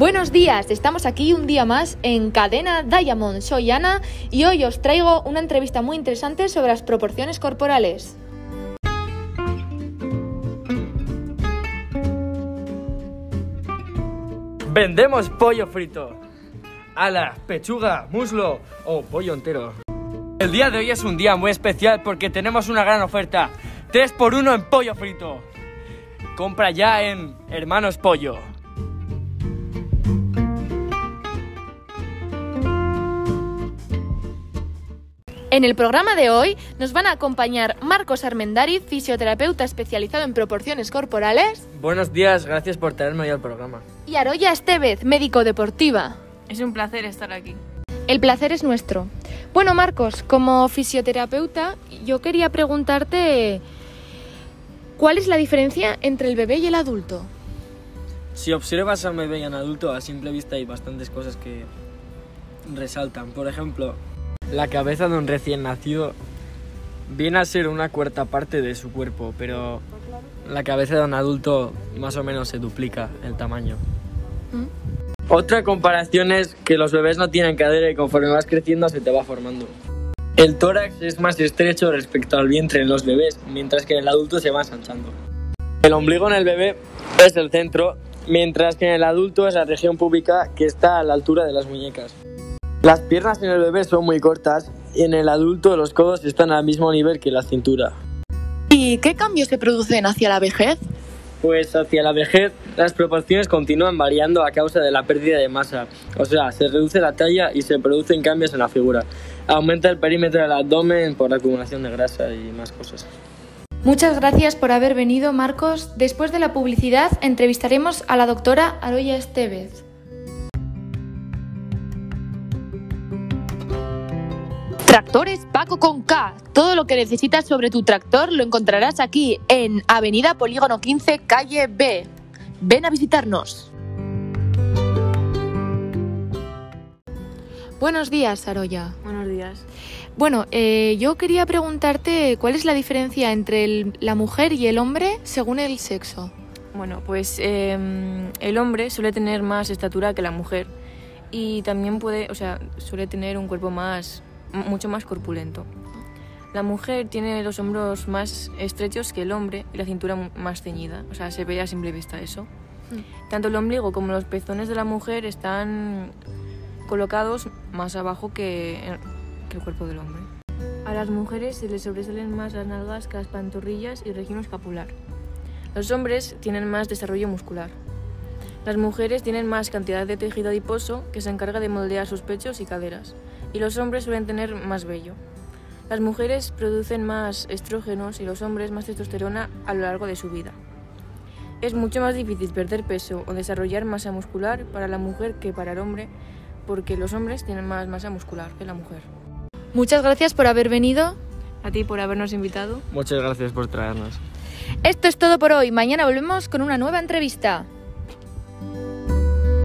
Buenos días, estamos aquí un día más en Cadena Diamond. Soy Ana y hoy os traigo una entrevista muy interesante sobre las proporciones corporales. Vendemos pollo frito. Ala, pechuga, muslo o pollo entero. El día de hoy es un día muy especial porque tenemos una gran oferta. 3 por 1 en pollo frito. Compra ya en Hermanos Pollo. En el programa de hoy nos van a acompañar Marcos Armendariz, fisioterapeuta especializado en proporciones corporales, Buenos días, gracias por traerme hoy al programa. y Aroya Estevez, médico deportiva. Es un placer estar aquí. El placer es nuestro. Bueno, Marcos, como fisioterapeuta, yo quería preguntarte cuál es la diferencia entre el bebé y el adulto. Si observas a un bebé y a un adulto, a simple vista hay bastantes cosas que resaltan. Por ejemplo, la cabeza de un recién nacido viene a ser una cuarta parte de su cuerpo, pero la cabeza de un adulto más o menos se duplica el tamaño. Otra comparación es que los bebés no tienen cadera y conforme vas creciendo se te va formando. El tórax es más estrecho respecto al vientre en los bebés, mientras que en el adulto se va ensanchando. El ombligo en el bebé es el centro, mientras que en el adulto es la región púbica que está a la altura de las muñecas. Las piernas en el bebé son muy cortas y en el adulto los codos están al mismo nivel que la cintura. ¿Y qué cambios se producen hacia la vejez? Pues hacia la vejez las proporciones continúan variando a causa de la pérdida de masa, o sea, se reduce la talla y se producen cambios en la figura. Aumenta el perímetro del abdomen por la acumulación de grasa y más cosas. Muchas gracias por haber venido, Marcos. Después de la publicidad entrevistaremos a la doctora Aroya Estevez. Tractores Paco con K. Todo lo que necesitas sobre tu tractor lo encontrarás aquí en Avenida Polígono 15, calle B. Ven a visitarnos. Buenos días, Aroya. Buenos días. Bueno, eh, yo quería preguntarte cuál es la diferencia entre el- la mujer y el hombre según el sexo. Bueno, pues eh, el hombre suele tener más estatura que la mujer y también puede, o sea, suele tener un cuerpo más, mucho más corpulento. La mujer tiene los hombros más estrechos que el hombre y la cintura más ceñida, o sea, se ve a simple vista eso. Tanto el ombligo como los pezones de la mujer están colocados más abajo que, que el cuerpo del hombre. A las mujeres se les sobresalen más las nalgas que las pantorrillas y región escapular. Los hombres tienen más desarrollo muscular. Las mujeres tienen más cantidad de tejido adiposo que se encarga de moldear sus pechos y caderas. Y los hombres suelen tener más vello. Las mujeres producen más estrógenos y los hombres más testosterona a lo largo de su vida. Es mucho más difícil perder peso o desarrollar masa muscular para la mujer que para el hombre, porque los hombres tienen más masa muscular que la mujer. Muchas gracias por haber venido. A ti por habernos invitado. Muchas gracias por traernos. Esto es todo por hoy. Mañana volvemos con una nueva entrevista.